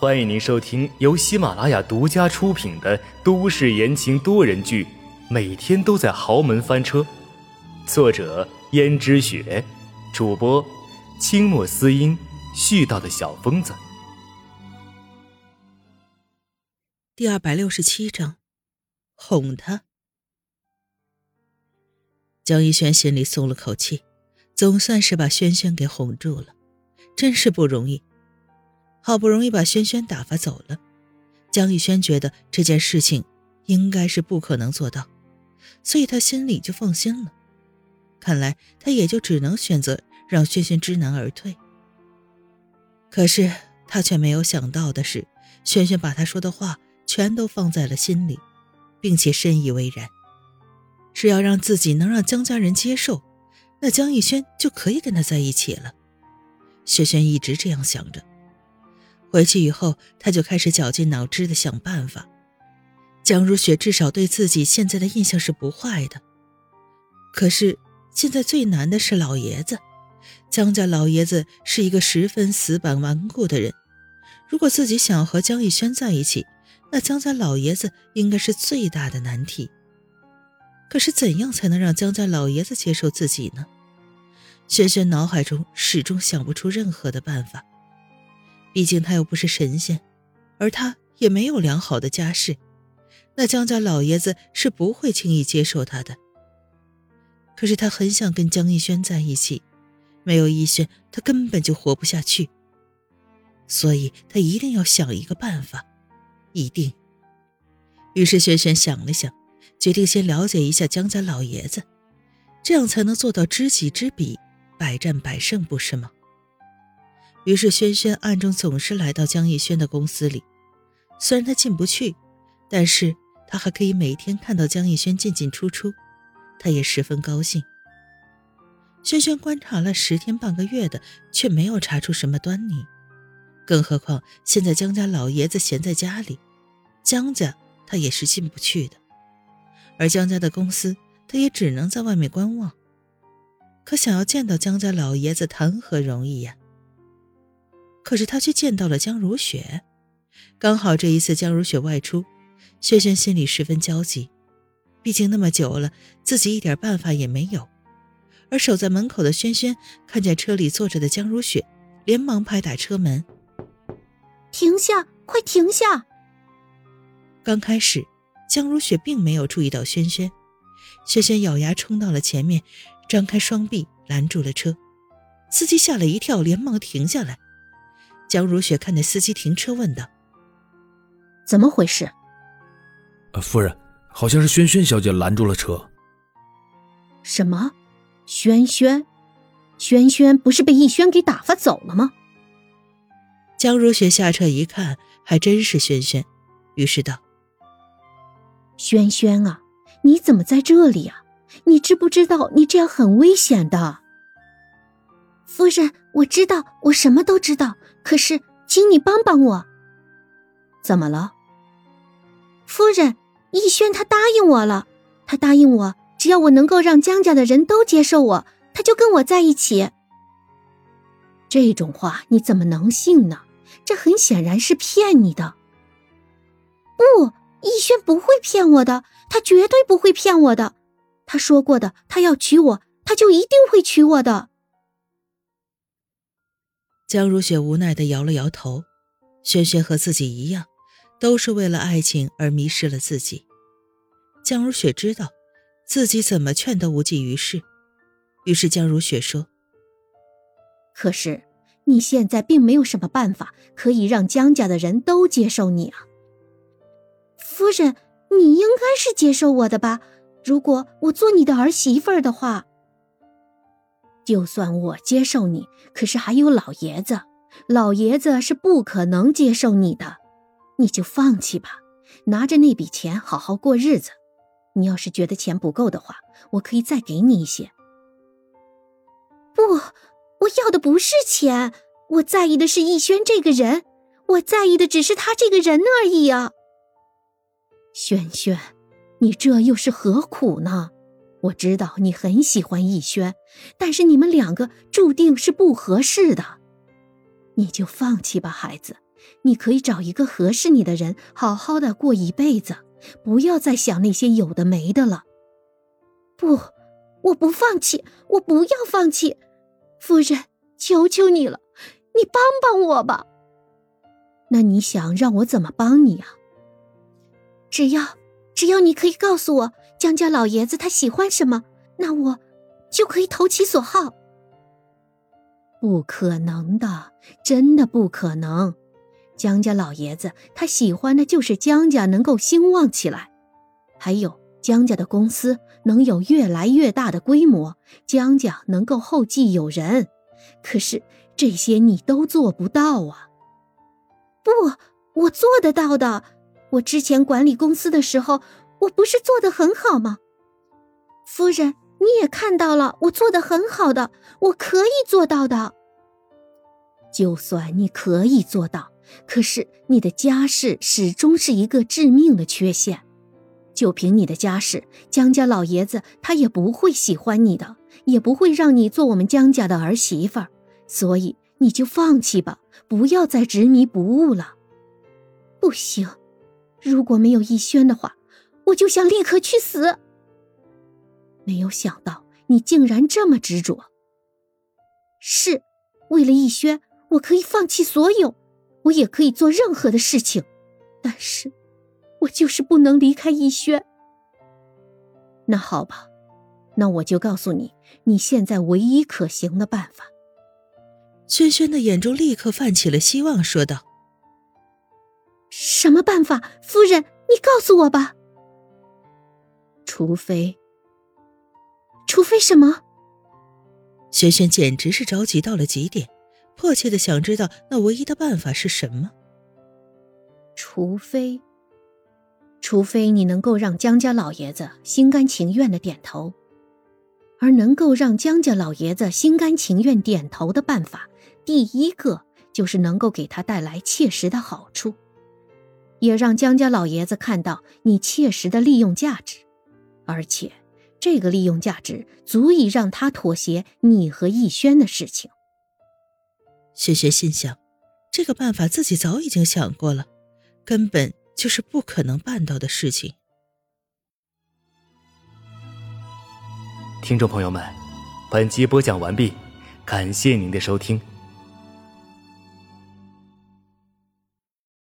欢迎您收听由喜马拉雅独家出品的都市言情多人剧《每天都在豪门翻车》，作者：胭脂雪，主播：清墨思音，絮叨的小疯子。第二百六十七章，哄他。江一轩心里松了口气，总算是把轩轩给哄住了，真是不容易。好不容易把轩轩打发走了，江逸轩觉得这件事情应该是不可能做到，所以他心里就放心了。看来他也就只能选择让轩轩知难而退。可是他却没有想到的是，轩轩把他说的话全都放在了心里，并且深以为然。只要让自己能让江家人接受，那江逸轩就可以跟他在一起了。轩轩一直这样想着。回去以后，他就开始绞尽脑汁的想办法。江如雪至少对自己现在的印象是不坏的。可是现在最难的是老爷子，江家老爷子是一个十分死板顽固的人。如果自己想和江逸轩在一起，那江家老爷子应该是最大的难题。可是怎样才能让江家老爷子接受自己呢？轩轩脑海中始终想不出任何的办法。毕竟他又不是神仙，而他也没有良好的家世，那江家老爷子是不会轻易接受他的。可是他很想跟江逸轩在一起，没有逸轩，他根本就活不下去。所以他一定要想一个办法，一定。于是轩轩想了想。决定先了解一下江家老爷子，这样才能做到知己知彼，百战百胜，不是吗？于是轩轩暗中总是来到江逸轩的公司里，虽然他进不去，但是他还可以每天看到江逸轩进进出出，他也十分高兴。轩轩观察了十天半个月的，却没有查出什么端倪，更何况现在江家老爷子闲在家里，江家他也是进不去的。而江家的公司，他也只能在外面观望。可想要见到江家老爷子，谈何容易呀！可是他却见到了江如雪，刚好这一次江如雪外出，轩轩心里十分焦急。毕竟那么久了，自己一点办法也没有。而守在门口的轩轩看见车里坐着的江如雪，连忙拍打车门：“停下，快停下！”刚开始。江如雪并没有注意到轩轩，轩轩咬牙冲到了前面，张开双臂拦住了车。司机吓了一跳，连忙停下来。江如雪看见司机停车，问道：“怎么回事？”“呃，夫人，好像是轩轩小姐拦住了车。”“什么？轩轩？轩轩不是被逸轩给打发走了吗？”江如雪下车一看，还真是轩轩，于是道。轩轩啊，你怎么在这里啊？你知不知道你这样很危险的？夫人，我知道，我什么都知道。可是，请你帮帮我。怎么了？夫人，逸轩他答应我了，他答应我，只要我能够让江家的人都接受我，他就跟我在一起。这种话你怎么能信呢？这很显然是骗你的。不。逸轩不会骗我的，他绝对不会骗我的。他说过的，他要娶我，他就一定会娶我的。江如雪无奈的摇了摇头。轩轩和自己一样，都是为了爱情而迷失了自己。江如雪知道自己怎么劝都无济于事，于是江如雪说：“可是你现在并没有什么办法可以让江家的人都接受你啊。”夫人，你应该是接受我的吧？如果我做你的儿媳妇儿的话，就算我接受你，可是还有老爷子，老爷子是不可能接受你的。你就放弃吧，拿着那笔钱好好过日子。你要是觉得钱不够的话，我可以再给你一些。不，我要的不是钱，我在意的是逸轩这个人，我在意的只是他这个人而已啊。轩轩，你这又是何苦呢？我知道你很喜欢逸轩，但是你们两个注定是不合适的。你就放弃吧，孩子，你可以找一个合适你的人，好好的过一辈子，不要再想那些有的没的了。不，我不放弃，我不要放弃，夫人，求求你了，你帮帮我吧。那你想让我怎么帮你啊？只要，只要你可以告诉我江家老爷子他喜欢什么，那我就可以投其所好。不可能的，真的不可能。江家老爷子他喜欢的就是江家能够兴旺起来，还有江家的公司能有越来越大的规模，江家能够后继有人。可是这些你都做不到啊！不，我做得到的。我之前管理公司的时候，我不是做的很好吗？夫人。你也看到了，我做的很好的，我可以做到的。就算你可以做到，可是你的家世始终是一个致命的缺陷。就凭你的家世，江家老爷子他也不会喜欢你的，也不会让你做我们江家的儿媳妇儿。所以你就放弃吧，不要再执迷不悟了。不行，如果没有逸轩的话，我就想立刻去死。没有想到你竟然这么执着。是，为了逸轩，我可以放弃所有，我也可以做任何的事情，但是，我就是不能离开逸轩。那好吧，那我就告诉你，你现在唯一可行的办法。轩轩的眼中立刻泛起了希望，说道：“什么办法？夫人，你告诉我吧。除非……”除非什么？轩轩简直是着急到了极点，迫切的想知道那唯一的办法是什么。除非，除非你能够让江家老爷子心甘情愿的点头，而能够让江家老爷子心甘情愿点头的办法，第一个就是能够给他带来切实的好处，也让江家老爷子看到你切实的利用价值，而且。这个利用价值足以让他妥协你和逸轩的事情。雪雪心想，这个办法自己早已经想过了，根本就是不可能办到的事情。听众朋友们，本集播讲完毕，感谢您的收听。